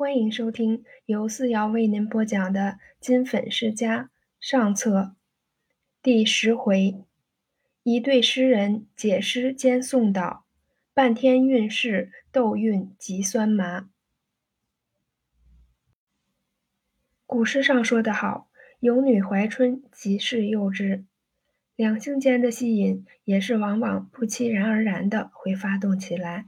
欢迎收听由四瑶为您播讲的《金粉世家》上册第十回：一对诗人解诗兼诵道，半天韵事斗韵极酸麻。古诗上说得好：“有女怀春，即是幼稚。”两性间的吸引也是往往不期然而然的会发动起来。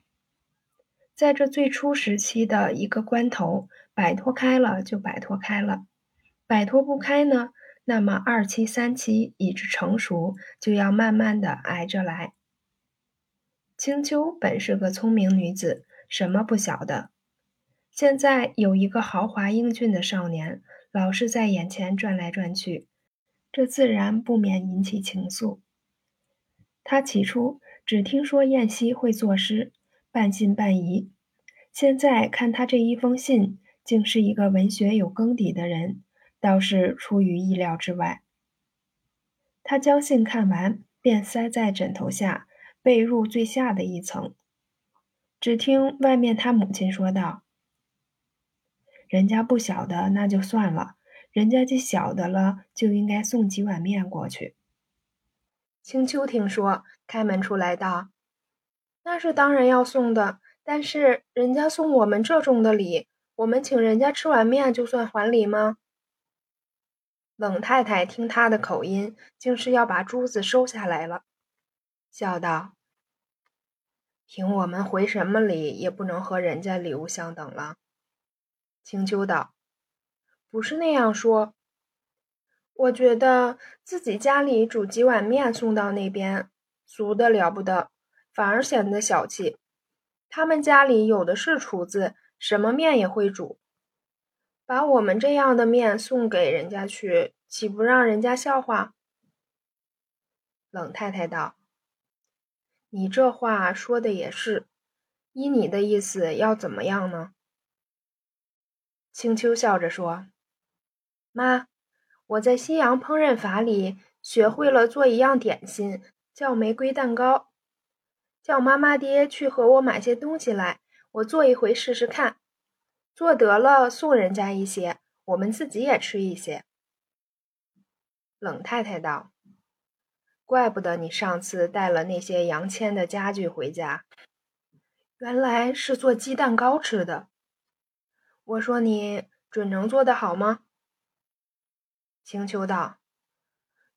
在这最初时期的一个关头，摆脱开了就摆脱开了；摆脱不开呢，那么二期、三期以至成熟，就要慢慢的挨着来。青丘本是个聪明女子，什么不晓得。现在有一个豪华英俊的少年，老是在眼前转来转去，这自然不免引起情愫。他起初只听说燕西会作诗。半信半疑，现在看他这一封信，竟是一个文学有根底的人，倒是出于意料之外。他将信看完，便塞在枕头下被褥最下的一层。只听外面他母亲说道：“人家不晓得，那就算了；人家既晓得了，就应该送几碗面过去。”青丘听说，开门出来道。那是当然要送的，但是人家送我们这种的礼，我们请人家吃碗面就算还礼吗？冷太太听他的口音，竟是要把珠子收下来了，笑道：“凭我们回什么礼，也不能和人家礼物相等了。”青丘道：“不是那样说，我觉得自己家里煮几碗面送到那边，俗的了不得。”反而显得小气。他们家里有的是厨子，什么面也会煮。把我们这样的面送给人家去，岂不让人家笑话？冷太太道：“你这话说的也是。依你的意思，要怎么样呢？”青丘笑着说：“妈，我在西洋烹饪法里学会了做一样点心，叫玫瑰蛋糕。”叫妈妈爹去和我买些东西来，我做一回试试看。做得了送人家一些，我们自己也吃一些。冷太太道：“怪不得你上次带了那些杨千的家具回家，原来是做鸡蛋糕吃的。我说你准能做得好吗？”青丘道：“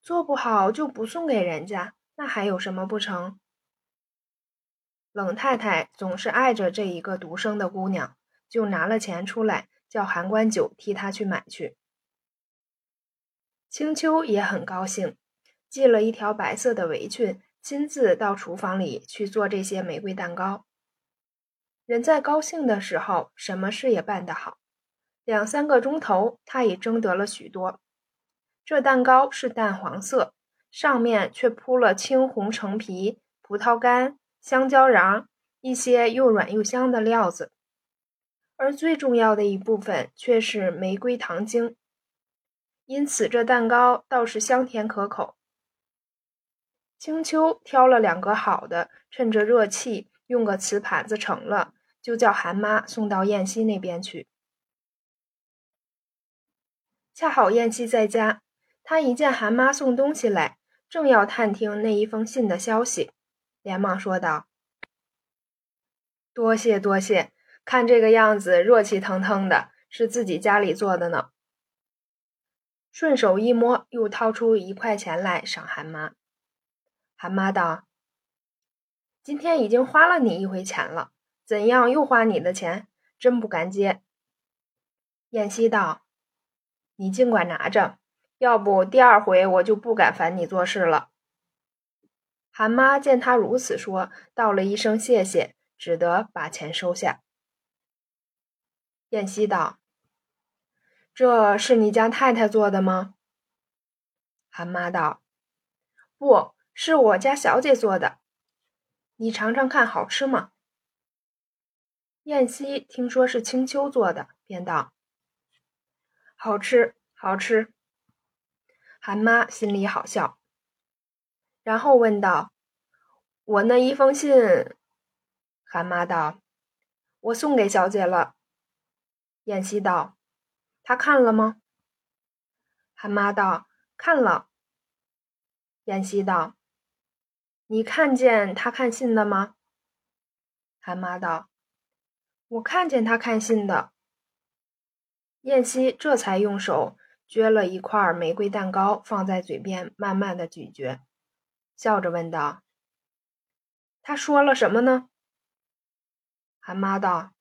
做不好就不送给人家，那还有什么不成？”冷太太总是爱着这一个独生的姑娘，就拿了钱出来，叫韩官九替她去买去。青丘也很高兴，系了一条白色的围裙，亲自到厨房里去做这些玫瑰蛋糕。人在高兴的时候，什么事也办得好。两三个钟头，他已蒸得了许多。这蛋糕是淡黄色，上面却铺了青红橙皮、葡萄干。香蕉瓤，一些又软又香的料子，而最重要的一部分却是玫瑰糖精，因此这蛋糕倒是香甜可口。青丘挑了两个好的，趁着热气用个瓷盘子盛了，就叫韩妈送到燕西那边去。恰好燕西在家，他一见韩妈送东西来，正要探听那一封信的消息。连忙说道：“多谢多谢，看这个样子热气腾腾的，是自己家里做的呢。”顺手一摸，又掏出一块钱来赏韩妈。韩妈道：“今天已经花了你一回钱了，怎样又花你的钱？真不敢接。”燕西道：“你尽管拿着，要不第二回我就不敢烦你做事了。”韩妈见他如此说，道了一声谢谢，只得把钱收下。燕西道：“这是你家太太做的吗？”韩妈道：“不是我家小姐做的，你尝尝看，好吃吗？”燕西听说是青丘做的，便道：“好吃，好吃。”韩妈心里好笑。然后问道：“我那一封信？”韩妈道：“我送给小姐了。”燕西道：“她看了吗？”韩妈道：“看了。”燕西道：“你看见他看信的吗？”韩妈道：“我看见他看信的。”燕西这才用手撅了一块玫瑰蛋糕放在嘴边，慢慢的咀嚼，笑着问道：“他说了什么呢？”韩妈道：“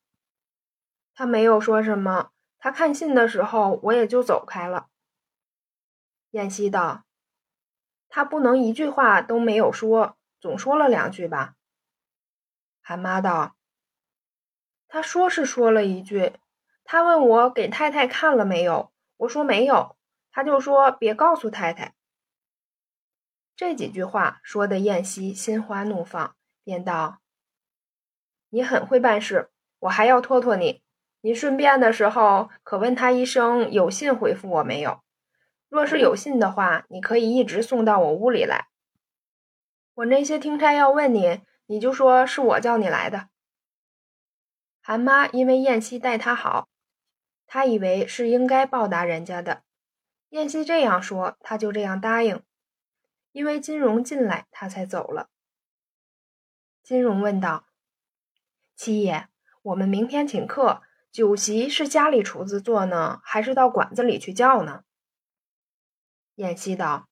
他没有说什么，他看信的时候，我也就走开了。”燕西道：“他不能一句话都没有说，总说了两句吧？”韩妈道：“他说是说了一句，他问我给太太看了没有，我说没有，他就说别告诉太太。”这几句话说的燕西心花怒放，便道：“你很会办事，我还要托托你，你顺便的时候可问他一声有信回复我没有。”若是有信的话，你可以一直送到我屋里来。我那些听差要问你，你就说是我叫你来的。韩妈因为燕西待她好，她以为是应该报答人家的。燕西这样说，她就这样答应。因为金荣进来，他才走了。金荣问道：“七爷，我们明天请客，酒席是家里厨子做呢，还是到馆子里去叫呢？”燕西道：“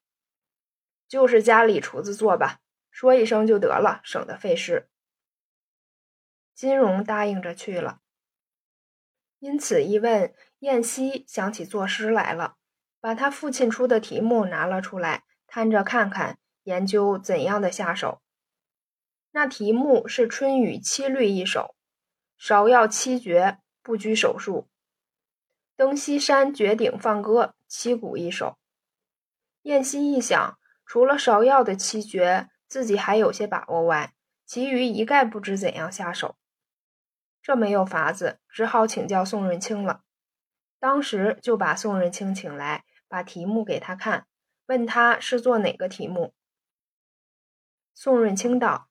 就是家里厨子做吧，说一声就得了，省得费事。”金荣答应着去了。因此一问，燕西想起作诗来了，把他父亲出的题目拿了出来，摊着看看，研究怎样的下手。那题目是《春雨七律》一首，芍药七绝，不拘手数；登西山绝顶放歌，七古一首。燕西一想，除了芍药的七绝，自己还有些把握外，其余一概不知怎样下手。这没有法子，只好请教宋润清了。当时就把宋润清请来，把题目给他看，问他是做哪个题目。宋润清道：“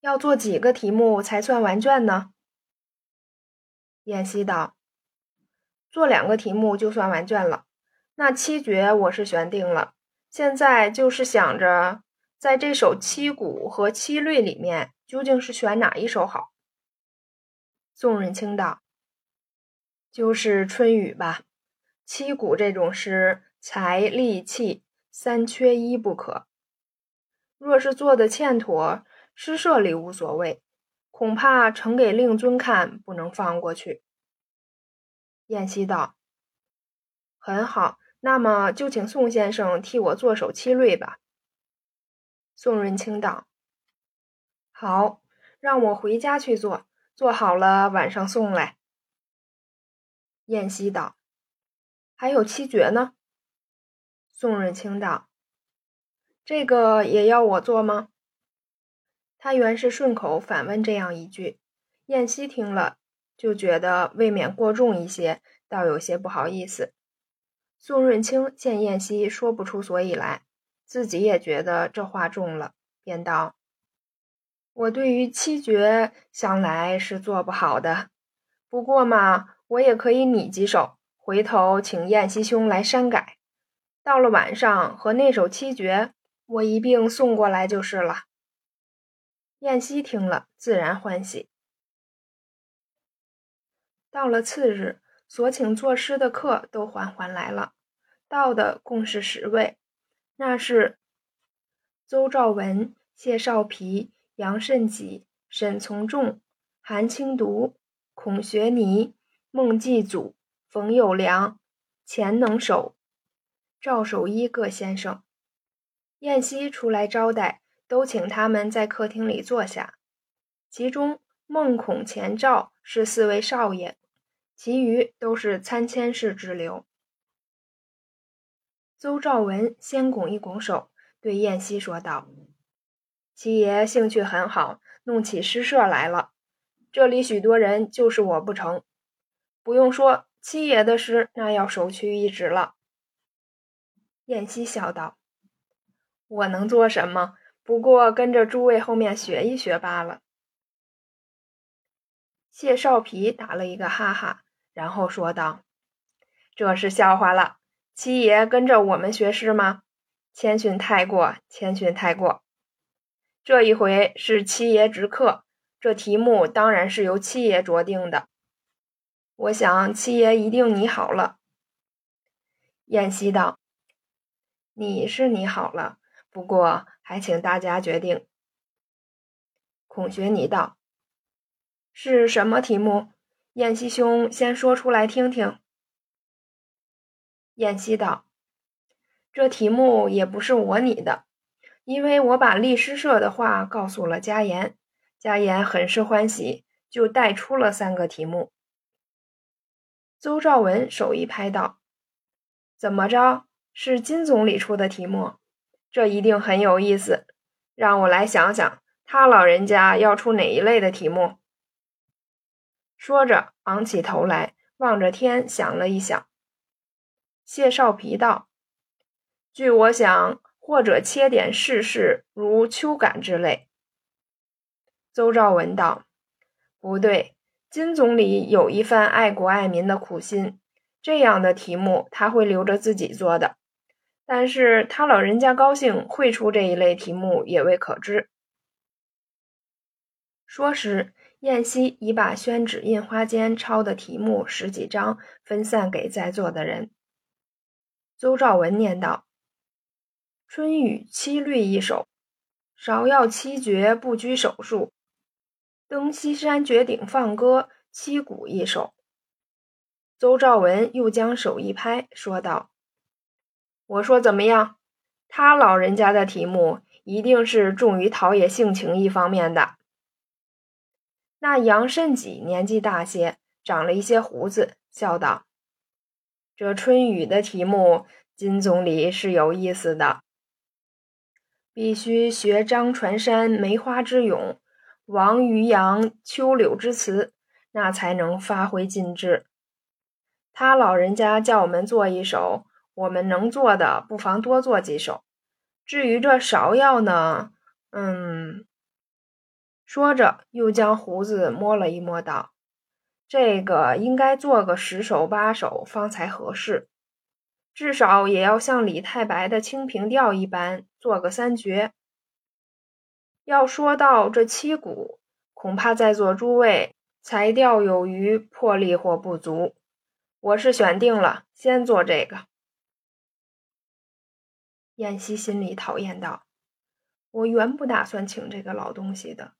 要做几个题目才算完卷呢？”燕西道：“做两个题目就算完卷了。”那七绝我是选定了，现在就是想着，在这首七古和七律里面，究竟是选哪一首好？宋润清道：“就是春雨吧。七古这种诗，才力气三缺一不可。若是做的欠妥，诗社里无所谓，恐怕呈给令尊看，不能放过去。”燕西道：“很好。”那么就请宋先生替我做首七律吧。宋润清道：“好，让我回家去做，做好了晚上送来。”燕西道：“还有七绝呢。”宋润清道：“这个也要我做吗？”他原是顺口反问这样一句，燕西听了就觉得未免过重一些，倒有些不好意思。宋润清见燕西说不出所以来，自己也觉得这话重了，便道：“我对于七绝向来是做不好的，不过嘛，我也可以拟几首，回头请燕西兄来删改。到了晚上和那首七绝，我一并送过来就是了。”燕西听了，自然欢喜。到了次日。所请作诗的客都缓缓来了，到的共是十位，那是邹兆文、谢少皮、杨慎己、沈从仲、韩清读、孔学尼、孟继祖、冯友良、钱能守、赵守一各先生。燕西出来招待，都请他们在客厅里坐下。其中孟孔钱赵是四位少爷。其余都是参签式之流。邹兆文先拱一拱手，对燕西说道：“七爷兴趣很好，弄起诗社来了。这里许多人，就是我不成。不用说，七爷的诗那要首屈一指了。”燕西笑道：“我能做什么？不过跟着诸位后面学一学罢了。”谢少皮打了一个哈哈，然后说道：“这是笑话了。七爷跟着我们学诗吗？谦逊太过，谦逊太过。这一回是七爷直课，这题目当然是由七爷酌定的。我想七爷一定拟好了。”燕西道：“你是拟好了，不过还请大家决定。”孔学你道。是什么题目？燕西兄先说出来听听。燕西道：“这题目也不是我拟的，因为我把律师社的话告诉了家言，家言很是欢喜，就带出了三个题目。”邹兆文手一拍道：“怎么着？是金总理出的题目？这一定很有意思。让我来想想，他老人家要出哪一类的题目？”说着，昂起头来，望着天，想了一想。谢少皮道：“据我想，或者切点世事，如秋感之类。”邹兆文道：“不对，金总理有一番爱国爱民的苦心，这样的题目他会留着自己做的。但是他老人家高兴会出这一类题目，也未可知。”说时。燕西已把宣纸印花间抄的题目十几张分散给在座的人。邹兆文念道：“春雨七律一首，芍药七绝不拘手数。登西山绝顶放歌，七鼓一首。”邹兆文又将手一拍，说道：“我说怎么样？他老人家的题目一定是重于陶冶性情一方面的。”那杨慎己年纪大些，长了一些胡子，笑道：“这春雨的题目，金总理是有意思的。必须学张传山梅花之咏，王渔洋秋柳之词，那才能发挥尽致。他老人家叫我们做一首，我们能做的，不妨多做几首。至于这芍药呢，嗯。”说着，又将胡子摸了一摸，道：“这个应该做个十首八首方才合适，至少也要像李太白的《清平调》一般，做个三绝。要说到这七股，恐怕在座诸位才调有余，魄力或不足。我是选定了，先做这个。”燕西心里讨厌道：“我原不打算请这个老东西的。”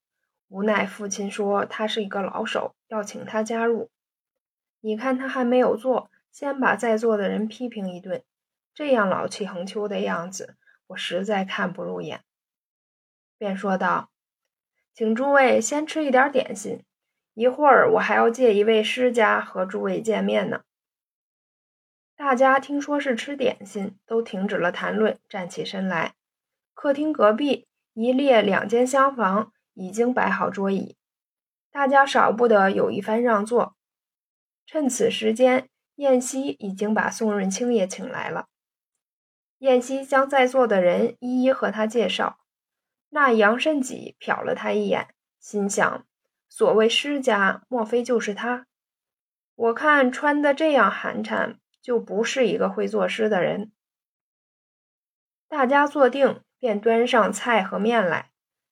无奈父亲说他是一个老手，要请他加入。你看他还没有做，先把在座的人批评一顿，这样老气横秋的样子，我实在看不入眼。便说道：“请诸位先吃一点点心，一会儿我还要借一位师家和诸位见面呢。”大家听说是吃点心，都停止了谈论，站起身来。客厅隔壁一列两间厢房。已经摆好桌椅，大家少不得有一番让座。趁此时间，燕西已经把宋润清也请来了。燕西将在座的人一一和他介绍。那杨慎己瞟了他一眼，心想：所谓诗家，莫非就是他？我看穿的这样寒碜，就不是一个会作诗的人。大家坐定，便端上菜和面来。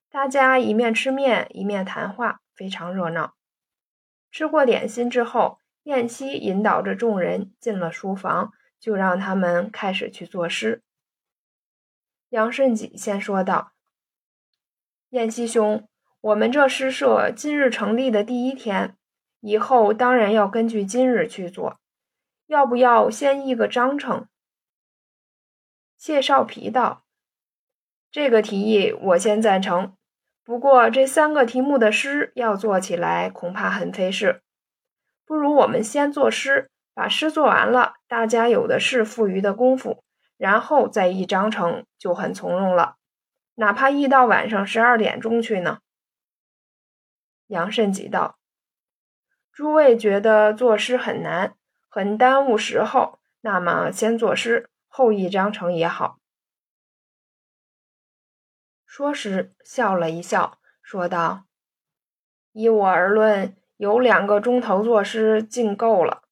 大家一面吃面，一面谈话，非常热闹。吃过点心之后，燕西引导着众人进了书房，就让他们开始去作诗。杨慎己先说道：“燕西兄，我们这诗社今日成立的第一天，以后当然要根据今日去做，要不要先议个章程？”谢少皮道：“这个提议我先赞成。”不过这三个题目的诗要做起来恐怕很费事，不如我们先作诗，把诗做完了，大家有的是富余的功夫，然后再议章程就很从容了。哪怕议到晚上十二点钟去呢？杨慎己道：“诸位觉得作诗很难，很耽误时候，那么先作诗，后议章程也好。”说时，笑了一笑，说道：“依我而论，有两个钟头作诗，尽够了。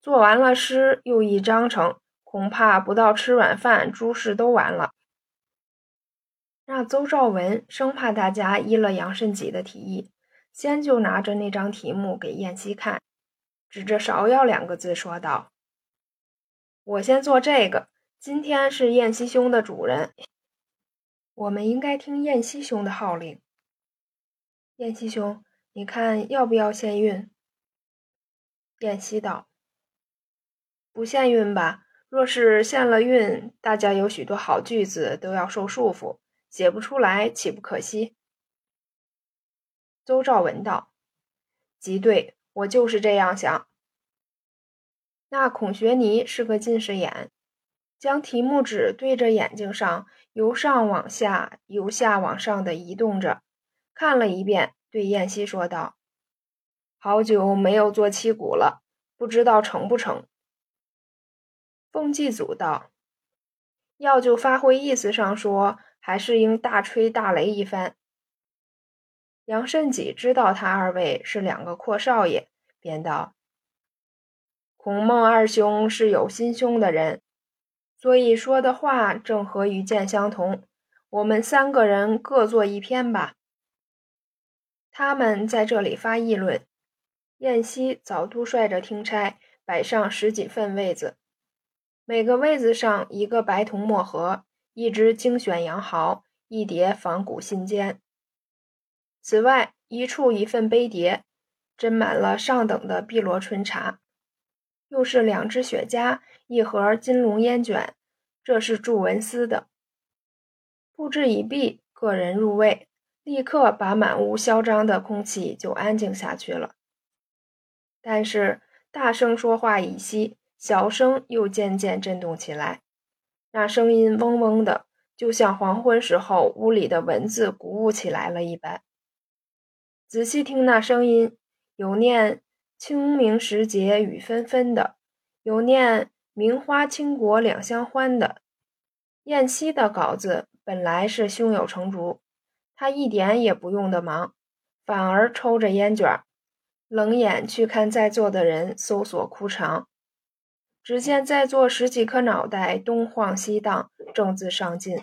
做完了诗，又一章程，恐怕不到吃晚饭，诸事都完了。那邹兆文生怕大家依了杨慎己的提议，先就拿着那张题目给燕西看，指着芍药两个字说道：“我先做这个。今天是燕西兄的主人，我们应该听燕西兄的号令。燕西兄。”你看要不要限运？燕西道：“不限运吧。若是限了运，大家有许多好句子都要受束缚，写不出来，岂不可惜？”邹兆文道：“极对，我就是这样想。”那孔学尼是个近视眼，将题目纸对着眼睛上，由上往下，由下往上的移动着，看了一遍。对燕西说道：“好久没有做七股了，不知道成不成。”凤继祖道：“要就发挥意思上说，还是应大吹大擂一番。”杨慎己知道他二位是两个阔少爷，便道：“孔孟二兄是有心胸的人，所以说的话正和于剑相同。我们三个人各做一篇吧。”他们在这里发议论。燕西早都率着听差摆上十几份位子，每个位子上一个白铜墨盒，一只精选羊毫，一叠仿古信笺。此外，一处一份杯碟，斟满了上等的碧螺春茶，又是两只雪茄，一盒金龙烟卷，这是祝文思的。布置已毕，个人入位。立刻把满屋嚣张的空气就安静下去了。但是大声说话已息，小声又渐渐震动起来，那声音嗡嗡的，就像黄昏时候屋里的蚊子鼓舞起来了一般。仔细听那声音，有念“清明时节雨纷纷”的，有念“名花倾国两相欢”的。燕西的稿子本来是胸有成竹。他一点也不用的忙，反而抽着烟卷，冷眼去看在座的人搜索枯肠。只见在座十几颗脑袋东晃西荡，正自上进。